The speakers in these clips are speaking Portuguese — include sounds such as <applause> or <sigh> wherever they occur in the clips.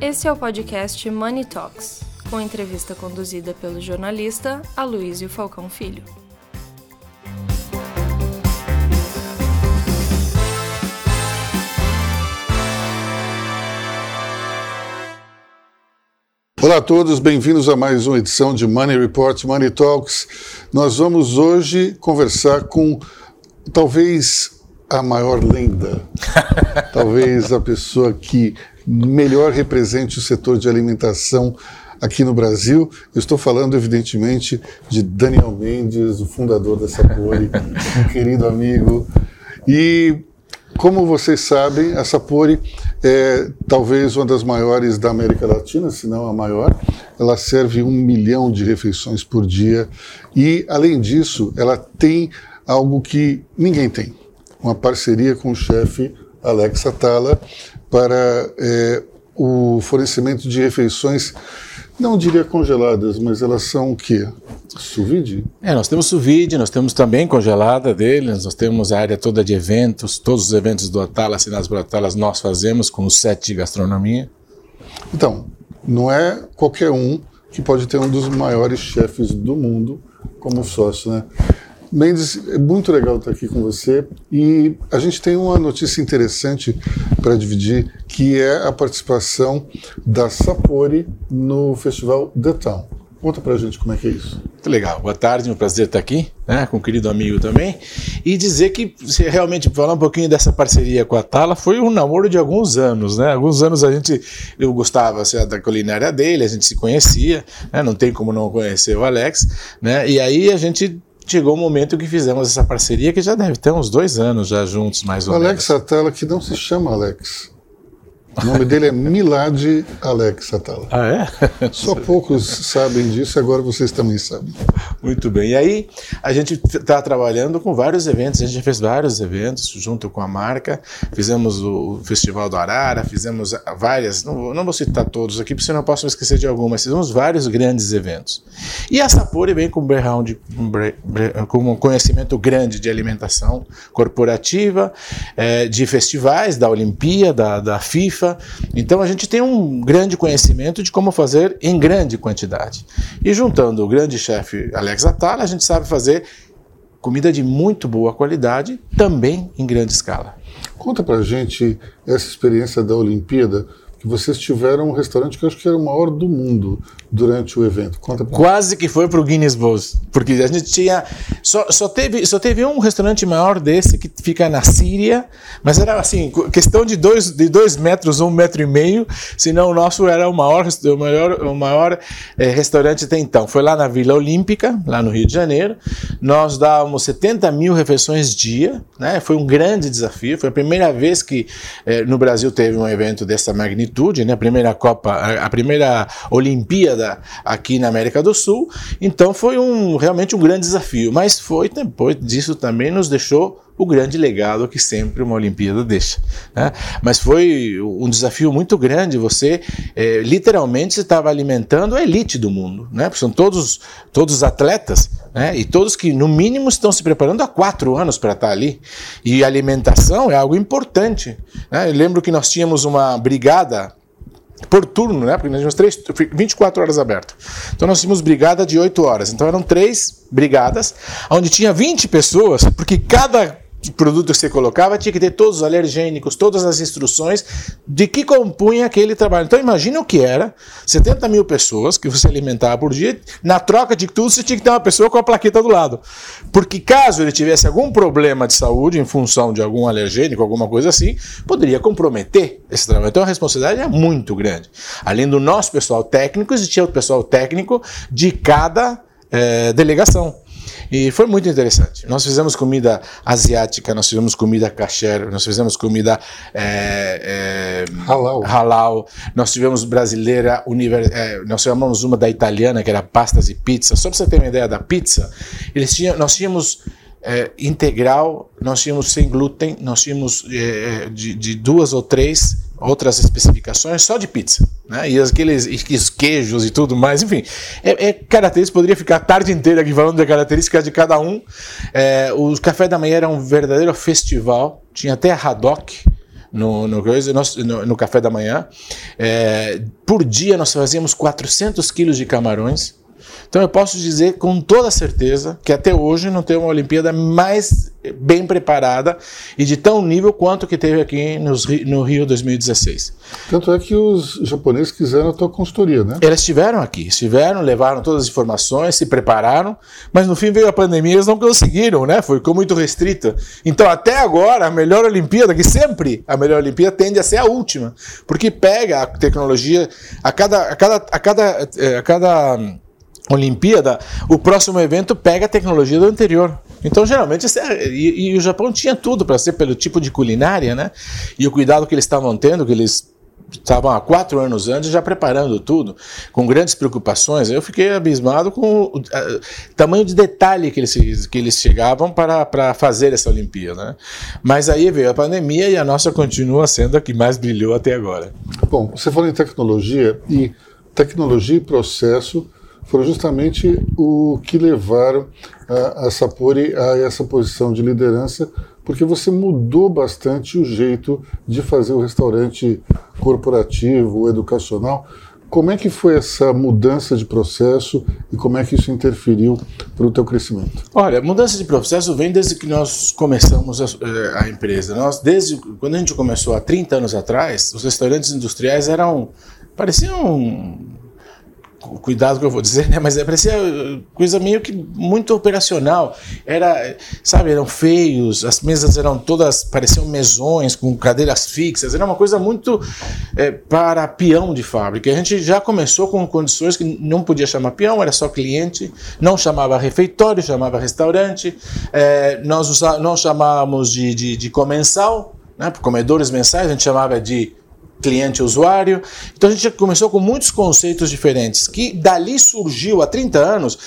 Esse é o podcast Money Talks, com entrevista conduzida pelo jornalista Aloysio Falcão Filho. Olá a todos, bem-vindos a mais uma edição de Money Report, Money Talks. Nós vamos hoje conversar com talvez a maior lenda, <laughs> talvez a pessoa que melhor represente o setor de alimentação aqui no Brasil. Eu estou falando, evidentemente, de Daniel Mendes, o fundador da Sapori, um querido amigo. E, como vocês sabem, a Sapori é talvez uma das maiores da América Latina, se não a maior. Ela serve um milhão de refeições por dia e, além disso, ela tem algo que ninguém tem uma parceria com o chefe Alex Atala para é, o fornecimento de refeições, não diria congeladas, mas elas são o quê? Suvide? É, nós temos suvide, nós temos também congelada deles, nós temos a área toda de eventos, todos os eventos do Atala, assinados por Atala, nós fazemos com o set de gastronomia. Então, não é qualquer um que pode ter um dos maiores chefes do mundo como sócio, né? Mendes, é muito legal estar aqui com você e a gente tem uma notícia interessante para dividir, que é a participação da Sapori no festival The Town. Conta pra gente como é que é isso. Muito legal. Boa tarde, um prazer estar aqui, né, com um querido amigo também. E dizer que, se realmente falar um pouquinho dessa parceria com a Tala, foi um namoro de alguns anos, né? Alguns anos a gente, eu gostava assim, da culinária dele, a gente se conhecia, né? Não tem como não conhecer o Alex, né? E aí a gente chegou o momento que fizemos essa parceria, que já deve ter uns dois anos já juntos, mais ou Alex menos. Alex Atala, que não se chama Alex. O nome dele é Milad Alex Atala. Ah, é? Só poucos sabem disso, agora vocês também sabem. Muito bem. E aí, a gente está trabalhando com vários eventos, a gente fez vários eventos junto com a marca. Fizemos o Festival do Arara, fizemos várias, não, não vou citar todos aqui, porque senão eu posso me esquecer de algumas, fizemos vários grandes eventos. E a Sapori vem com um, background, com um conhecimento grande de alimentação corporativa, é, de festivais, da Olimpíada, da, da Então a gente tem um grande conhecimento de como fazer em grande quantidade. E juntando o grande chefe Alex Atala, a gente sabe fazer comida de muito boa qualidade, também em grande escala. Conta pra gente essa experiência da Olimpíada que vocês tiveram um restaurante que eu acho que era o maior do mundo durante o evento. Conta pra Quase que foi para o Guinness Book, porque a gente tinha só, só teve só teve um restaurante maior desse que fica na Síria, mas era assim questão de dois de dois metros, um metro e meio, senão o nosso era o maior o maior o maior é, restaurante até então. Foi lá na Vila Olímpica, lá no Rio de Janeiro. Nós dávamos 70 mil refeições dia, né? Foi um grande desafio. Foi a primeira vez que é, no Brasil teve um evento dessa magnitude né? A primeira Copa, a primeira Olimpíada aqui na América do Sul. Então foi um realmente um grande desafio, mas foi depois disso também nos deixou o grande legado que sempre uma Olimpíada deixa. Né? Mas foi um desafio muito grande. Você é, literalmente estava alimentando a elite do mundo, né? Porque são todos todos atletas, né? E todos que no mínimo estão se preparando há quatro anos para estar ali. E alimentação é algo importante. Né? Eu lembro que nós tínhamos uma brigada por turno, né? Porque nós tínhamos três, 24 horas aberto. Então nós tínhamos brigada de 8 horas. Então eram três brigadas, onde tinha 20 pessoas, porque cada produto que você colocava tinha que ter todos os alergênicos, todas as instruções de que compunha aquele trabalho. Então imagine o que era 70 mil pessoas que você alimentava por dia, na troca de tudo você tinha que ter uma pessoa com a plaqueta do lado. Porque caso ele tivesse algum problema de saúde em função de algum alergênico, alguma coisa assim, poderia comprometer esse trabalho. Então a responsabilidade é muito grande. Além do nosso pessoal técnico, existia o pessoal técnico de cada é, delegação. E foi muito interessante. Nós fizemos comida asiática, nós fizemos comida kasher, nós fizemos comida é, é, halal. halal, nós tivemos brasileira, univers, é, nós chamamos uma da italiana, que era pastas e pizza. Só para você ter uma ideia da pizza, eles tinham, nós tínhamos é, integral, nós tínhamos sem glúten, nós tínhamos é, de, de, duas ou três outras especificações só de pizza, né? E aqueles queijos e tudo mais, enfim, é, é característica. Poderia ficar a tarde inteira aqui falando de características de cada um. É, o café da manhã era um verdadeiro festival, tinha até haddock no, no, no, no café da manhã. É, por dia nós fazíamos 400 quilos de camarões. Então eu posso dizer com toda certeza que até hoje não tem uma Olimpíada mais bem preparada e de tão nível quanto que teve aqui nos, no Rio 2016. Tanto é que os japoneses quiseram a tua consultoria, né? Eles estiveram aqui, estiveram, levaram todas as informações, se prepararam, mas no fim veio a pandemia e eles não conseguiram, né? Foi, ficou muito restrita. Então até agora a melhor Olimpíada, que sempre a melhor Olimpíada tende a ser a última, porque pega a tecnologia a cada a cada a cada, eh, a cada Olimpíada, o próximo evento pega a tecnologia do anterior. Então, geralmente, é, e, e, o Japão tinha tudo para ser pelo tipo de culinária, né? E o cuidado que eles estavam tendo, que eles estavam há quatro anos antes já preparando tudo, com grandes preocupações. Eu fiquei abismado com o, tamanho de detalhe que eles, que eles chegavam para, para fazer essa Olimpíada. Né? Mas aí veio a pandemia e a nossa continua sendo a que mais brilhou até agora. Bom, você falou em tecnologia e tecnologia e processo foram justamente o que levaram a, a Sapori a essa posição de liderança, porque você mudou bastante o jeito de fazer o restaurante corporativo, educacional. Como é que foi essa mudança de processo e como é que isso interferiu para o teu crescimento? Olha, mudança de processo vem desde que nós começamos a, eh, a, empresa. Nós, desde quando a gente começou há 30 anos atrás, os restaurantes industriais eram pareciam cuidado que eu vou dizer, né? Mas é, parecia coisa meio que muito operacional. Era, sabe, eram feios, as mesas eram todas, pareciam mesões com cadeiras fixas. Era uma coisa muito é, para peão de fábrica. A gente já começou com condições que não podia chamar peão, era só cliente, não chamava refeitório, chamava restaurante. É, nós não chamávamos de, de, de comensal, né? comedores mensais, a gente chamava de cliente usuário. Então a gente começou com muitos conceitos diferentes, que dali surgiu há 30 anos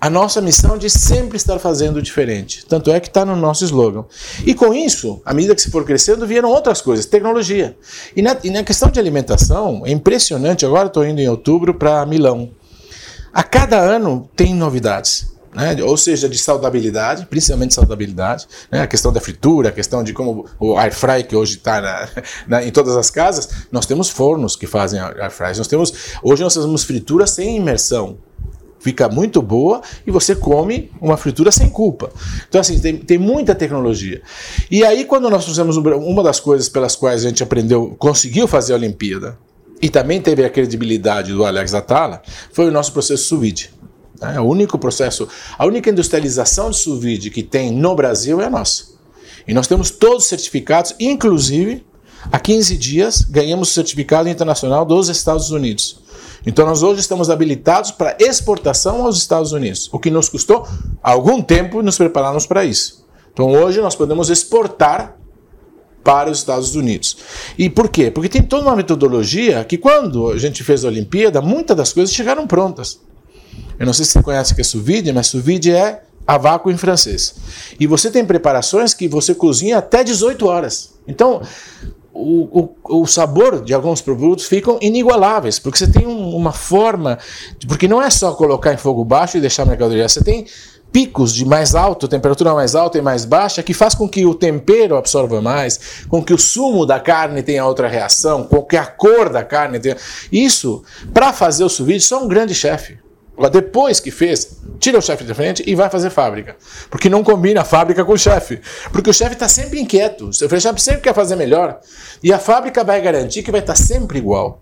a nossa missão de sempre estar fazendo diferente. Tanto é que está no nosso slogan. E com isso, à medida que se for crescendo, vieram outras coisas, tecnologia. E na, e na questão de alimentação, é impressionante. Agora estou indo em outubro para Milão. A cada ano tem novidades né? ou seja, de saudabilidade, principalmente saudabilidade, né? a questão da fritura, a questão de como o air fry que hoje está <laughs> em todas as casas, nós temos fornos que fazem air fry. Nós temos, hoje nós temos fritura sem imersão, fica muito boa e você come uma fritura sem culpa. Então, assim, tem, tem muita tecnologia. E aí, quando nós fizemos uma das coisas pelas quais a gente aprendeu, conseguiu fazer a Olimpíada, e também teve a credibilidade do Alex Atala, foi o nosso processo sous vide. É, o único processo, a única industrialização de sous que tem no Brasil é a nossa. E nós temos todos os certificados, inclusive, há 15 dias ganhamos o certificado internacional dos Estados Unidos. Então nós hoje estamos habilitados para exportação aos Estados Unidos, o que nos custou algum tempo nos prepararmos para isso. Então hoje nós podemos exportar para os Estados Unidos. E por quê? Porque tem toda uma metodologia que quando a gente fez a Olimpíada, muitas das coisas chegaram prontas. Eu não sei se você conhece o que é sous vide, mas sous vide é a vácuo em francês. E você tem preparações que você cozinha até 18 horas. Então, o, o, o, sabor de alguns produtos ficam inigualáveis, porque você tem um, uma forma, porque não é só colocar em fogo baixo e deixar a mercadoria, você tem picos de mais alto, temperatura mais alta e mais baixa, que faz com que o tempero absorva mais, com que o sumo da carne tenha outra reação, com que a cor da carne tenha... Isso, para fazer o sous só um grande chefe. Depois que fez, tira o chefe de frente e vai fazer fábrica. Porque não combina a fábrica com o chefe. Porque o chefe está sempre inquieto. O chefe sempre quer fazer melhor. E a fábrica vai garantir que vai estar tá sempre igual.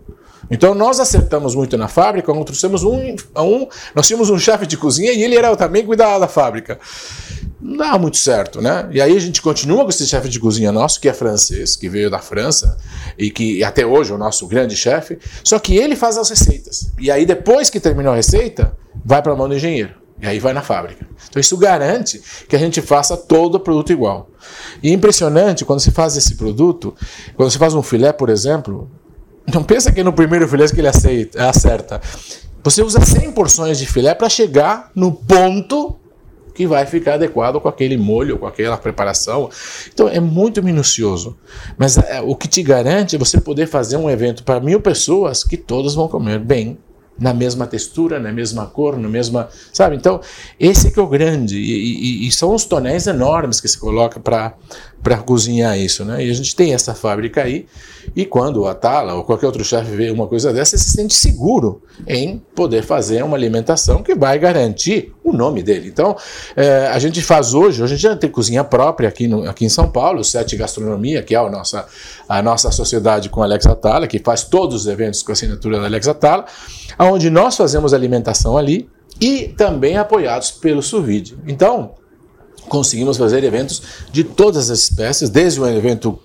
Então nós acertamos muito na fábrica, nós trouxemos um, um nós tínhamos um chefe de cozinha e ele era também cuidar da fábrica não dá muito certo, né? E aí a gente continua com esse chefe de cozinha nosso, que é francês, que veio da França e que até hoje é o nosso grande chefe, só que ele faz as receitas. E aí depois que terminou a receita, vai para a mão do engenheiro. E aí vai na fábrica. Então isso garante que a gente faça todo o produto igual. E é impressionante quando se faz esse produto, quando se faz um filé, por exemplo, não pensa que é no primeiro filé que ele aceita, acerta. Você usa 100 porções de filé para chegar no ponto que vai ficar adequado com aquele molho, com aquela preparação. Então é muito minucioso. Mas é, o que te garante é você poder fazer um evento para mil pessoas que todas vão comer bem, na mesma textura, na mesma cor, na mesma. Sabe? Então, esse que é o grande. E, e, e são os tonéis enormes que se coloca para para cozinhar isso, né? E a gente tem essa fábrica aí, e quando a Tala ou qualquer outro chefe vê uma coisa dessa, se sente seguro em poder fazer uma alimentação que vai garantir o nome dele. Então, é, a gente faz hoje, hoje a gente já tem cozinha própria aqui, no, aqui em São Paulo, Sete Gastronomia, que é a nossa, a nossa sociedade com a Alex Atala, que faz todos os eventos com a assinatura da Alex Atala, onde nós fazemos alimentação ali e também apoiados pelo Suvide. Então, conseguimos fazer eventos de todas as espécies, desde um evento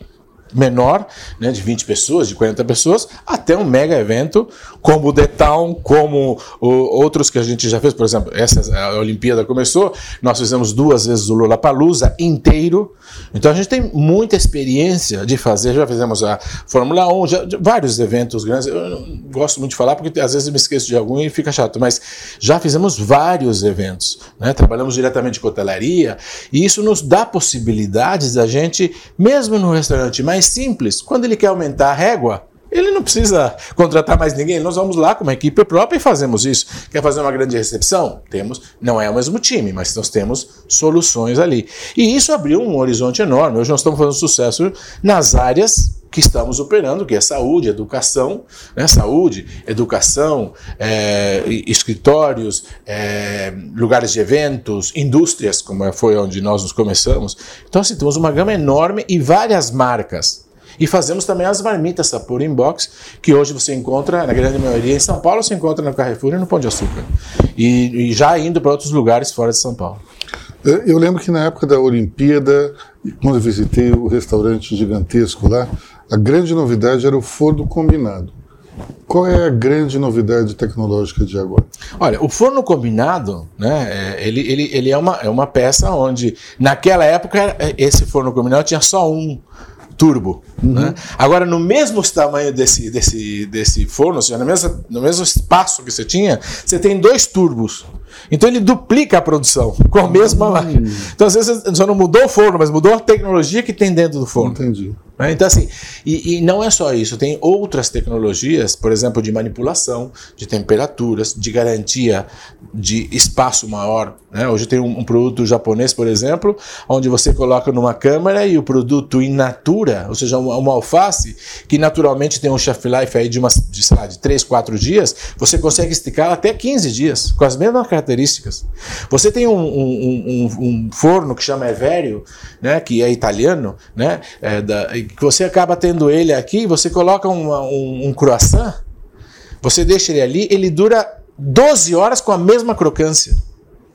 menor, né, de 20 pessoas, de 40 pessoas, até um mega evento como o The Town, como o, outros que a gente já fez, por exemplo, essa a Olimpíada começou, nós fizemos duas vezes o Lollapalooza inteiro, então a gente tem muita experiência de fazer, já fizemos a Fórmula 1, já, vários eventos grandes, eu não gosto muito de falar porque às vezes me esqueço de algum e fica chato, mas já fizemos vários eventos, né, trabalhamos diretamente com hotelaria, e isso nos dá possibilidades da gente, mesmo no restaurante mais simples. Quando ele quer aumentar a régua, ele não precisa contratar mais ninguém. Nós vamos lá com uma equipe própria e fazemos isso. Quer fazer uma grande recepção? Temos, não é o mesmo time, mas nós temos soluções ali. E isso abriu um horizonte enorme. Hoje nós estamos fazendo sucesso nas áreas que estamos operando, que é saúde, educação, né? saúde, educação, é, escritórios, é, lugares de eventos, indústrias, como foi onde nós nos começamos. Então, assim, temos uma gama enorme e várias marcas. E fazemos também as marmitas Sapor Inbox, que hoje você encontra, na grande maioria, em São Paulo, você encontra no Carrefour e no Pão de Açúcar. E, e já indo para outros lugares fora de São Paulo. Eu lembro que na época da Olimpíada, quando eu visitei o restaurante gigantesco lá, a grande novidade era o forno combinado. Qual é a grande novidade tecnológica de agora? Olha, o forno combinado, né, é, ele, ele, ele é, uma, é uma peça onde, naquela época, esse forno combinado tinha só um turbo. Uhum. Né? Agora, no mesmo tamanho desse, desse, desse forno, ou seja, no mesmo, no mesmo espaço que você tinha, você tem dois turbos. Então ele duplica a produção com a mesma máquina. Então, às vezes, só não mudou o forno, mas mudou a tecnologia que tem dentro do forno. Entendi. Né? Então, assim, e, e, não é só isso, tem outras tecnologias, por exemplo, de manipulação, de temperaturas, de garantia de espaço maior. Né? Hoje tem um, um, produto japonês, por exemplo, onde você coloca numa câmera e o produto in natura, ou seja, uma, uma alface, que naturalmente tem um shelf life aí de, umas, de, sei lá, de 3, 4 dias, você consegue esticar até 15 dias, com as mesmas características. Você tem um, um, um forno que chama Everio, né, que é italiano, né, é da, que você acaba tendo ele aqui, você coloca uma, um, um croissant, você deixa ele ali, ele dura 12 horas com a mesma crocância.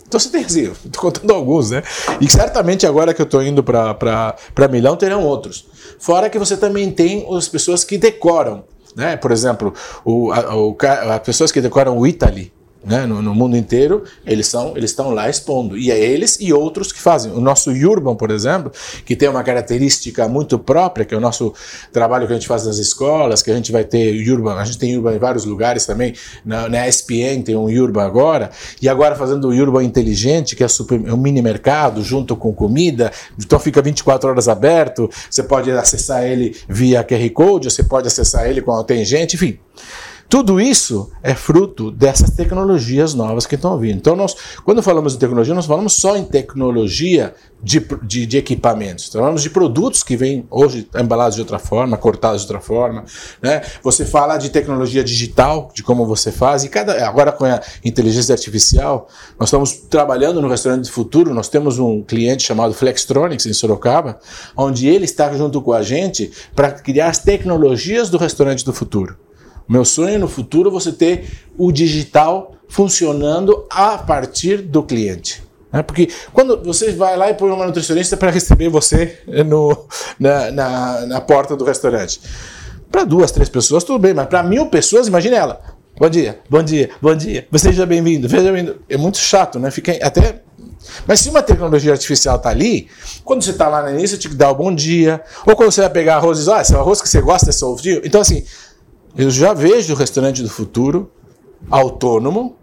Então você tem assim, estou contando alguns, né? E certamente agora que eu estou indo para Milão terão outros. Fora que você também tem as pessoas que decoram, né? Por exemplo, o, a, o, as pessoas que decoram o Italy, né, no, no, mundo inteiro, eles são eles estão lá expondo. E é eles e outros que fazem. O nosso Urban, por exemplo, que tem uma característica muito própria, que é o nosso trabalho que a gente faz nas escolas, que a gente vai ter Urban, a gente tem Urban em vários lugares também, na, na SPN tem um Urban agora, e agora fazendo o Urban inteligente, que é, super, é um mini mercado junto com comida, então fica 24 horas aberto, você pode acessar ele via QR Code, você pode acessar ele quando tem gente, enfim. Tudo isso é fruto dessas tecnologias novas que estão vindo. Então, nós, quando falamos de tecnologia, nós falamos só em tecnologia de, de, de equipamentos. Então, falamos de produtos que vêm hoje embalados de outra forma, cortados de outra forma. Né? Você fala de tecnologia digital, de como você faz, e cada, agora com a inteligência artificial, nós estamos trabalhando no restaurante do futuro. Nós temos um cliente chamado Flextronics em Sorocaba, onde ele está junto com a gente para criar as tecnologias do restaurante do futuro. Meu sonho no futuro é você ter o digital funcionando a partir do cliente. Né? Porque quando você vai lá e põe uma nutricionista para receber você no, na, na, na porta do restaurante. Para duas, três pessoas, tudo bem, mas para mil pessoas, imagine ela. Bom dia, bom dia, bom dia. Seja bem-vindo, seja bem-vindo. É muito chato, né? Fica até. Mas se uma tecnologia artificial está ali, quando você está lá no início, te dá o bom dia. Ou quando você vai pegar arroz e diz, ah, esse arroz que você gosta é soltinho. Então, assim, eu já vejo o restaurante do futuro autônomo,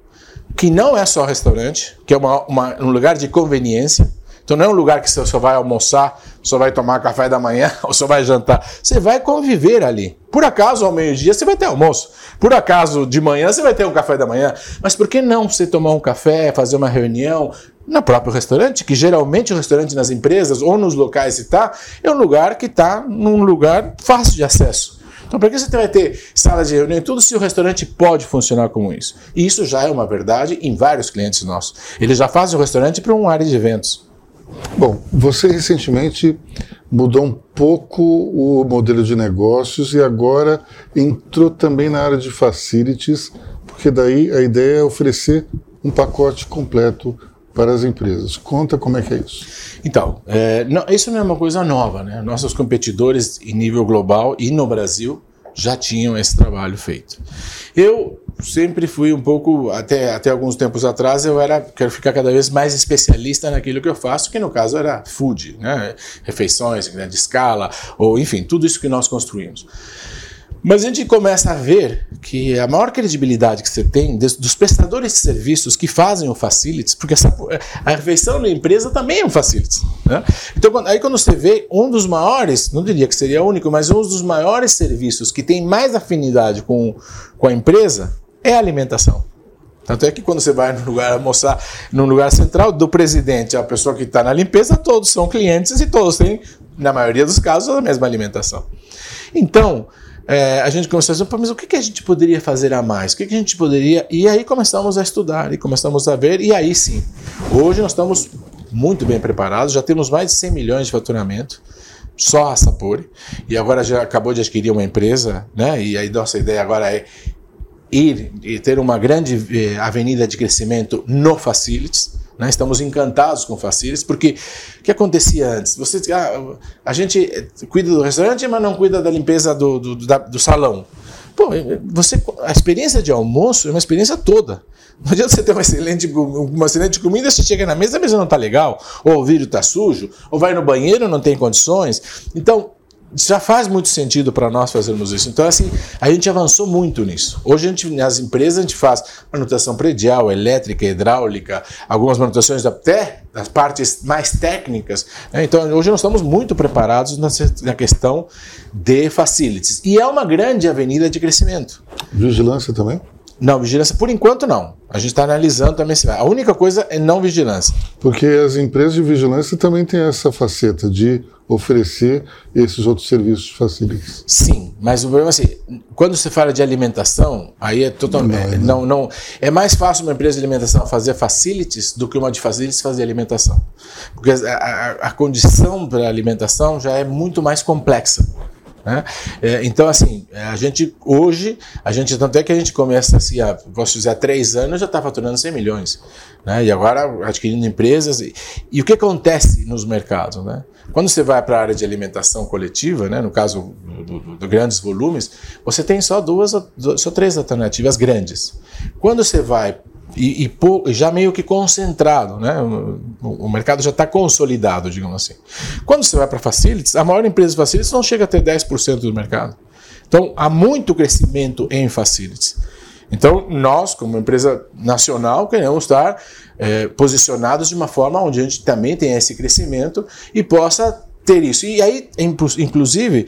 que não é só restaurante, que é uma, uma, um lugar de conveniência. Então não é um lugar que você só vai almoçar, só vai tomar café da manhã <laughs> ou só vai jantar. Você vai conviver ali. Por acaso ao meio-dia você vai ter almoço. Por acaso de manhã você vai ter um café da manhã. Mas por que não você tomar um café, fazer uma reunião, no próprio restaurante, que geralmente o restaurante nas empresas ou nos locais está, é um lugar que está num lugar fácil de acesso. Então, para que você vai ter sala de reunião e tudo se o restaurante pode funcionar como isso? E isso já é uma verdade em vários clientes nossos. Eles já fazem o restaurante para uma área de eventos. Bom, você recentemente mudou um pouco o modelo de negócios e agora entrou também na área de facilities, porque daí a ideia é oferecer um pacote completo para as empresas. Conta como é que é isso. Então, é, não, isso não é uma coisa nova, né? Nossos competidores em nível global e no Brasil já tinham esse trabalho feito. Eu sempre fui um pouco, até, até alguns tempos atrás, eu era, quero ficar cada vez mais especialista naquilo que eu faço, que no caso era food, né? refeições em grande escala, ou enfim, tudo isso que nós construímos. Mas a gente começa a ver que a maior credibilidade que você tem dos prestadores de serviços que fazem o facilities, porque essa, a refeição da empresa também é um facilities. Né? Então, aí quando você vê um dos maiores, não diria que seria único, mas um dos maiores serviços que tem mais afinidade com, com a empresa é a alimentação. Tanto é que quando você vai no lugar almoçar, no lugar central do presidente, a pessoa que está na limpeza, todos são clientes e todos têm, na maioria dos casos, a mesma alimentação. Então, é, a gente começou a dizer, mas o que, que a gente poderia fazer a mais? O que, que a gente poderia. E aí começamos a estudar e começamos a ver, e aí sim. Hoje nós estamos muito bem preparados, já temos mais de 100 milhões de faturamento só a Sapori, e agora já acabou de adquirir uma empresa, né? E aí nossa ideia agora é ir e ter uma grande eh, avenida de crescimento no Facilities. Né? Estamos encantados com Facilities, porque o que acontecia antes? Você, ah, a gente cuida do restaurante, mas não cuida da limpeza do, do, da, do salão. Pô, você, a experiência de almoço é uma experiência toda. Não adianta você ter uma excelente, uma excelente comida, você chega na mesa, a mesa não está legal, ou o vidro está sujo, ou vai no banheiro, não tem condições. Então, já faz muito sentido para nós fazermos isso. Então, assim, a gente avançou muito nisso. Hoje, a gente, nas empresas, a gente faz manutenção predial, elétrica, hidráulica, algumas manutenções até das partes mais técnicas. Né? Então, hoje nós estamos muito preparados na questão de facilities. E é uma grande avenida de crescimento. Vigilância também? Não, vigilância por enquanto não. A gente está analisando também. A única coisa é não vigilância. Porque as empresas de vigilância também têm essa faceta de oferecer esses outros serviços facilities. Sim, mas o problema é assim, quando você fala de alimentação, aí é totalmente não, não, não, é mais fácil uma empresa de alimentação fazer facilities do que uma de facilities fazer alimentação, porque a, a, a condição para a alimentação já é muito mais complexa. Né? É, então, assim, a gente hoje, a gente tanto é que a gente começa assim, a, posso dizer, há três anos já está faturando 100 milhões. Né? E agora adquirindo empresas. E, e, o que acontece nos mercados? Né? Quando você vai para a área de alimentação coletiva, né, no caso de grandes volumes, você tem só duas, só três alternativas grandes. Quando você vai e, e, já meio que concentrado, né? O, o mercado já está consolidado, digamos assim. Quando você vai para facilities, a maior empresa de facilities não chega a ter 10% do mercado. Então, há muito crescimento em facilities. Então, nós, como empresa nacional, queremos estar é, posicionados de uma forma onde a gente também tenha esse crescimento e possa ter isso. E aí, inclusive,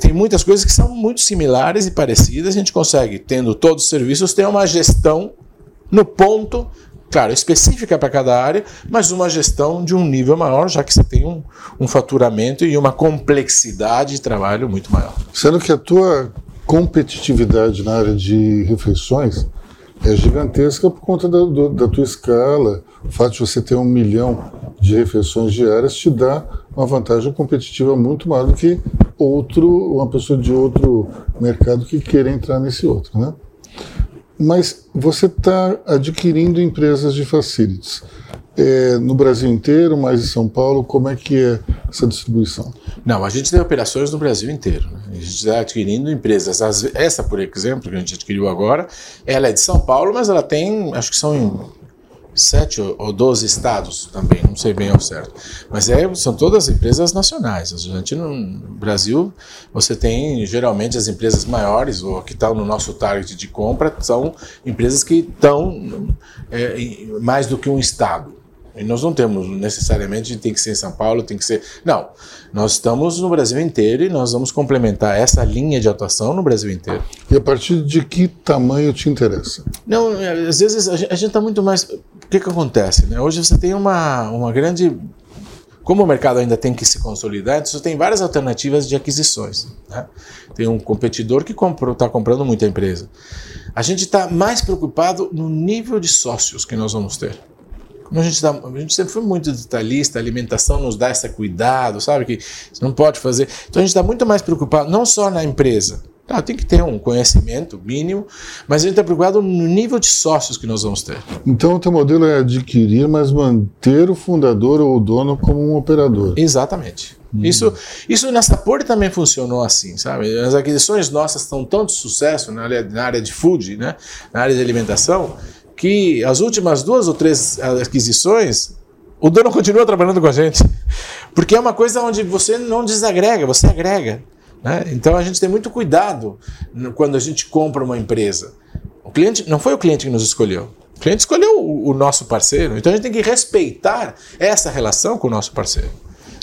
tem muitas coisas que são muito similares e parecidas. A gente consegue, tendo todos os serviços, ter uma gestão no ponto, claro, específica para cada área, mas uma gestão de um nível maior, já que você tem um, um faturamento e uma complexidade de trabalho muito maior. Sendo que a tua competitividade na área de refeições é gigantesca por conta da, do, da tua escala. O fato de você ter um milhão de refeições diárias te dá uma vantagem competitiva muito maior do que outro, uma pessoa de outro mercado que queira entrar nesse outro, né? Mas você está adquirindo empresas de facilities. É, no Brasil inteiro, mais em São Paulo, como é que é essa distribuição? Não, a gente tem operações no Brasil inteiro. Né? A gente está adquirindo empresas. Essa, por exemplo, que a gente adquiriu agora, ela é de São Paulo, mas ela tem, acho que são sete ou doze estados também, não sei bem ao certo. Mas é, são todas empresas nacionais. A gente no Brasil, você tem geralmente as empresas maiores, ou que estão no nosso target de compra, são empresas que estão é, mais do que um estado. E nós não temos necessariamente tem que ser em São Paulo, tem que ser. Não. Nós estamos no Brasil inteiro e nós vamos complementar essa linha de atuação no Brasil inteiro. E a partir de que tamanho te interessa? Não, às vezes a gente está muito mais. O que, que acontece? Né? Hoje você tem uma, uma grande. Como o mercado ainda tem que se consolidar, então você tem várias alternativas de aquisições. Né? Tem um competidor que está comprando muita empresa. A gente está mais preocupado no nível de sócios que nós vamos ter. A gente, tá, a gente sempre foi muito detalhista, a alimentação nos dá esse cuidado, sabe? Que você não pode fazer. Então a gente está muito mais preocupado, não só na empresa. Tá, tem que ter um conhecimento mínimo, mas a gente está preocupado no nível de sócios que nós vamos ter. Então o teu modelo é adquirir, mas manter o fundador ou o dono como um operador. Exatamente. Hum. Isso, isso na Sapori também funcionou assim, sabe? As aquisições nossas estão tão de sucesso na área, na área de food, né? na área de alimentação, que as últimas duas ou três aquisições, o dono continua trabalhando com a gente. <laughs> Porque é uma coisa onde você não desagrega, você agrega. Né? Então a gente tem muito cuidado quando a gente compra uma empresa. O cliente não foi o cliente que nos escolheu. O cliente escolheu o, o nosso parceiro. Então a gente tem que respeitar essa relação com o nosso parceiro.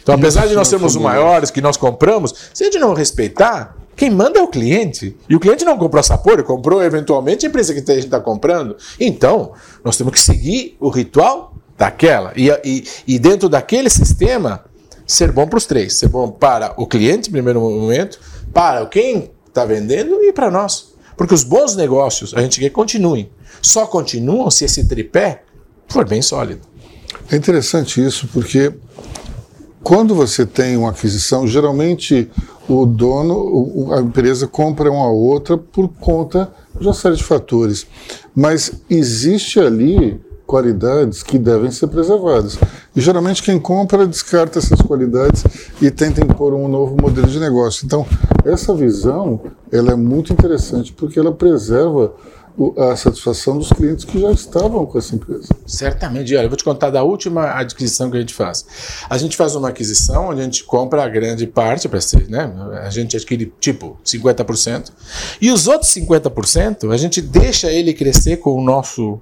Então, apesar de nós sermos os maiores que nós compramos, se a gente não respeitar, quem manda é o cliente. E o cliente não comprou Sapporo, comprou eventualmente a empresa que a gente está comprando. Então, nós temos que seguir o ritual daquela. E, e, e dentro daquele sistema, ser bom para os três. Ser bom para o cliente, primeiro momento, para quem está vendendo e para nós. Porque os bons negócios a gente quer que continuem. Só continuam se esse tripé for bem sólido. É interessante isso, porque quando você tem uma aquisição, geralmente o dono, a empresa compra uma outra por conta de uma série de fatores. Mas existe ali qualidades que devem ser preservadas. E geralmente quem compra descarta essas qualidades e tenta impor um novo modelo de negócio. Então, essa visão, ela é muito interessante porque ela preserva a satisfação dos clientes que já estavam com essa empresa. Certamente. Olha, eu vou te contar da última aquisição que a gente faz. A gente faz uma aquisição onde a gente compra a grande parte, para ser, né? A gente adquire tipo 50%. E os outros 50%, a gente deixa ele crescer com o nosso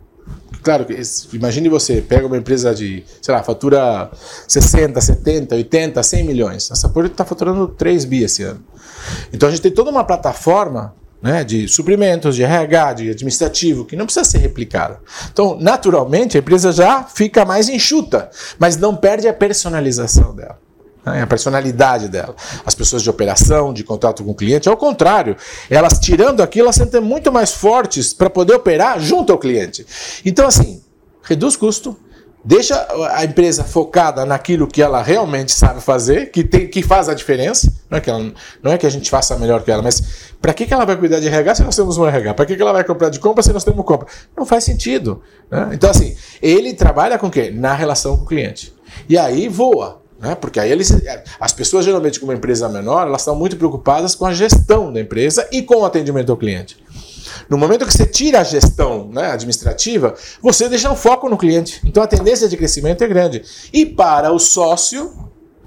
Claro, imagine você, pega uma empresa de, sei lá, fatura 60, 70, 80, 100 milhões. A Sapporo está faturando 3 bi esse ano. Então a gente tem toda uma plataforma né, de suprimentos, de RH, de administrativo, que não precisa ser replicada. Então, naturalmente, a empresa já fica mais enxuta, mas não perde a personalização dela. Né, a personalidade dela. As pessoas de operação, de contato com o cliente, ao contrário, elas tirando aquilo, elas sentem muito mais fortes para poder operar junto ao cliente. Então, assim, reduz custo, Deixa a empresa focada naquilo que ela realmente sabe fazer, que, tem, que faz a diferença. Não é que, ela, não é que a gente faça melhor que ela, mas para que, que ela vai cuidar de RH se nós temos um RH? Para que, que ela vai comprar de compra se nós temos compra? Não faz sentido. Né? Então, assim, ele trabalha com o quê? Na relação com o cliente. E aí voa. Né? Porque aí eles, as pessoas, geralmente, com uma empresa menor, elas estão muito preocupadas com a gestão da empresa e com o atendimento ao cliente. No momento que você tira a gestão né, administrativa, você deixa o foco no cliente. Então a tendência de crescimento é grande. E para o sócio,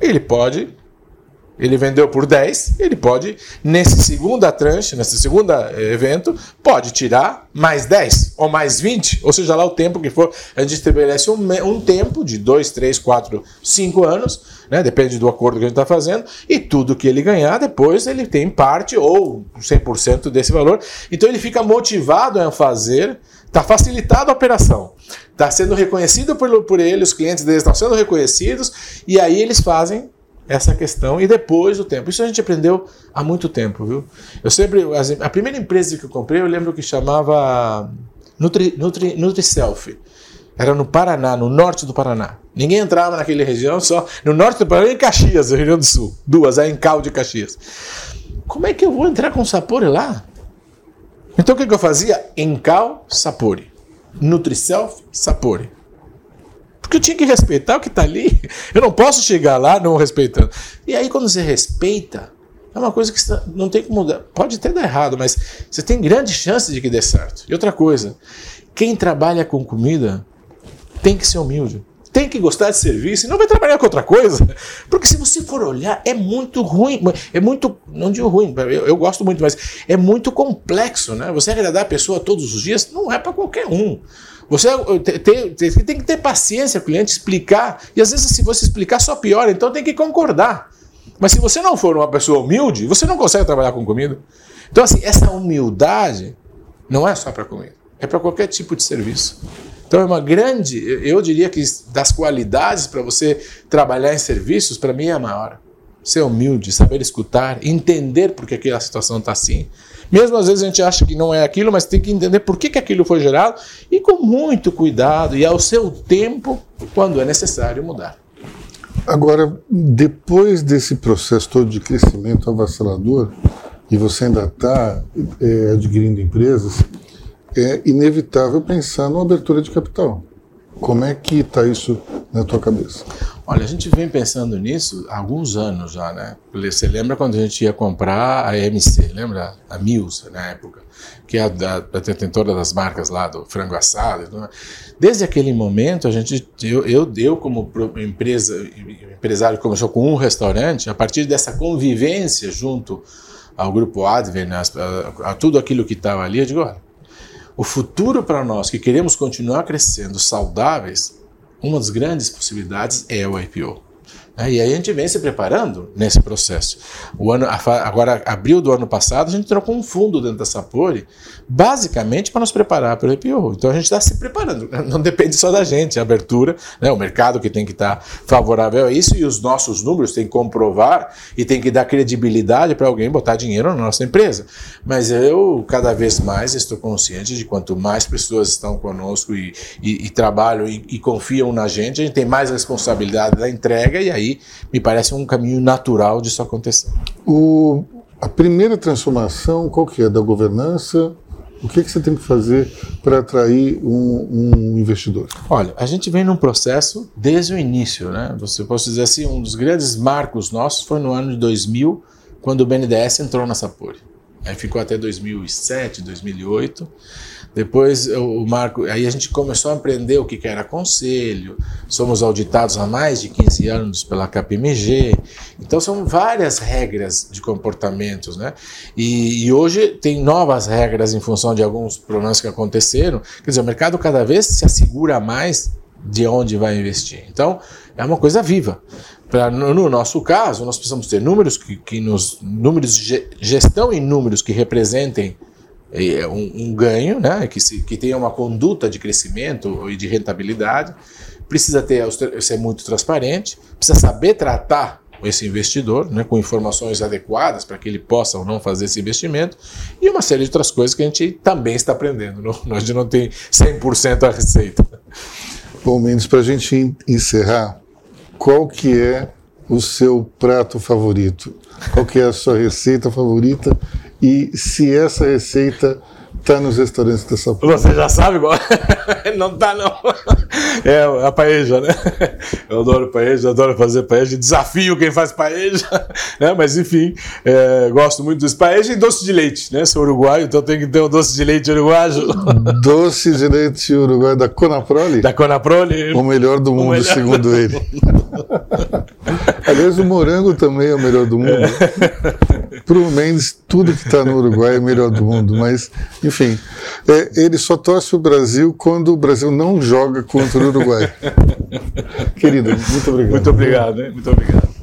ele pode ele vendeu por 10, ele pode, nesse segunda tranche, nesse segundo eh, evento, pode tirar mais 10 ou mais 20, ou seja lá o tempo que for. A gente estabelece um, um tempo de 2, 3, 4, 5 anos, né? depende do acordo que a gente está fazendo, e tudo que ele ganhar, depois ele tem parte ou 100% desse valor. Então ele fica motivado a fazer, está facilitada a operação, está sendo reconhecido por, por ele, os clientes deles estão sendo reconhecidos, e aí eles fazem essa questão e depois o tempo. Isso a gente aprendeu há muito tempo, viu? Eu sempre a primeira empresa que eu comprei, eu lembro que chamava Nutri, Nutri, NutriSelf. Era no Paraná, no norte do Paraná. Ninguém entrava naquela região, só no norte do Paraná, em Caxias, Rio Grande do Sul. Duas, aí em Cal de Caxias. Como é que eu vou entrar com Sapori lá? Então o que, que eu fazia? Encal Sapori. NutriSelf Sapori. Porque eu tinha que respeitar o que está ali. Eu não posso chegar lá não respeitando. E aí, quando você respeita, é uma coisa que não tem que mudar. Pode até dar errado, mas você tem grande chance de que dê certo. E outra coisa, quem trabalha com comida tem que ser humilde. Tem que gostar de serviço e não vai trabalhar com outra coisa. Porque se você for olhar, é muito ruim. É muito. Não digo ruim, eu, eu gosto muito, mas é muito complexo, né? Você agradar a pessoa todos os dias não é para qualquer um. Você tem, tem, tem, que ter paciência o cliente, explicar. E às vezes, se você explicar, só piora. Então tem que concordar. Mas se você não for uma pessoa humilde, você não consegue trabalhar com comida. Então, assim, essa humildade não é só para comida, é para qualquer tipo de serviço. Então, é uma grande, eu diria que das qualidades para você trabalhar em serviços, para mim é a maior. Ser humilde, saber escutar, entender por que aquela situação está assim. Mesmo às vezes a gente acha que não é aquilo, mas tem que entender por que, que aquilo foi gerado e com muito cuidado e ao seu tempo, quando é necessário mudar. Agora, depois desse processo todo de crescimento avassalador, e você ainda está é, adquirindo empresas, é inevitável pensar numa abertura de capital. Como é que está isso na tua cabeça? Olha, a gente vem pensando nisso há alguns anos já, né? Você lembra quando a gente ia comprar a MC, lembra? A Mills, na época, que é a, detentora das marcas lá do frango assado. Desde aquele momento, a gente, eu, eu, eu como empresa, empresário que começou com um restaurante, a partir dessa convivência junto ao grupo Advent, a, a, a tudo aquilo que estava ali, eu digo, olha, o futuro para nós que queremos continuar crescendo saudáveis, uma das grandes possibilidades é o IPO. Né? E aí a gente vem se preparando nesse processo. O ano, agora, abril do ano passado, a gente trocou um fundo dentro da Sapori, basicamente para nos preparar para o IPO. Então a gente está se preparando. <laughs> Não depende só da gente, a abertura, né? o mercado que tem que estar tá favorável a isso e os nossos números têm que comprovar e tem que dar credibilidade para alguém botar dinheiro na nossa empresa. Mas eu, cada vez mais, estou consciente de quanto mais pessoas estão conosco e, e, e trabalham e, e confiam na gente, a gente tem mais responsabilidade da entrega e aí me parece um caminho natural disso acontecer. O, a primeira transformação, qual que é? Da governança? O que, que você tem que fazer para atrair um, um, investidor? Olha, a gente vem num processo desde o início, né? Você pode dizer assim, um dos grandes marcos nossos foi no ano de 2000, quando o BNDES entrou na Sapori. Aí ficou até 2007, 2008. Depois o Marco, aí a gente começou a aprender o que era conselho. Somos auditados há mais de 15 anos pela KPMG. Então são várias regras de comportamentos, né? E, e hoje tem novas regras em função de alguns problemas que aconteceram. Quer dizer, o mercado cada vez se assegura mais de onde vai investir. Então é uma coisa viva. Pra, no nosso caso, nós precisamos ter números que, que nos números de gestão em números que representem é, um, um, ganho, né, que, se, que tenha uma conduta de crescimento e de rentabilidade, precisa ter ser muito transparente, precisa saber tratar esse investidor né, com informações adequadas para que ele possa ou não fazer esse investimento e uma série de outras coisas que a gente também está aprendendo. Não, nós não tem 100% a receita. Bom, Mendes, para a gente encerrar, qual que é o seu prato favorito? Qual que é a sua receita favorita e se essa receita está nos restaurantes da São Paulo. Você já sabe igual? <laughs> não está não. É a paeja, né? Eu adoro paeja, adoro fazer paeja, desafio quem faz paeja, né? Mas enfim, é, gosto muito dos paeja e doce de leite, né? Sou uruguaio, então tem que ter um doce de leite uruguaio. Doce de leite uruguaio da Conaprole? Da Conaprole. O melhor do mundo, melhor segundo ele. <laughs> Aliás, o morango também é o melhor do mundo. É. Para o Mendes, tudo que está no Uruguai é o melhor do mundo, mas, enfim, é, ele só torce o Brasil quando o Brasil não joga contra o Uruguai. <laughs> Querido, muito obrigado. Muito obrigado, hein? muito obrigado.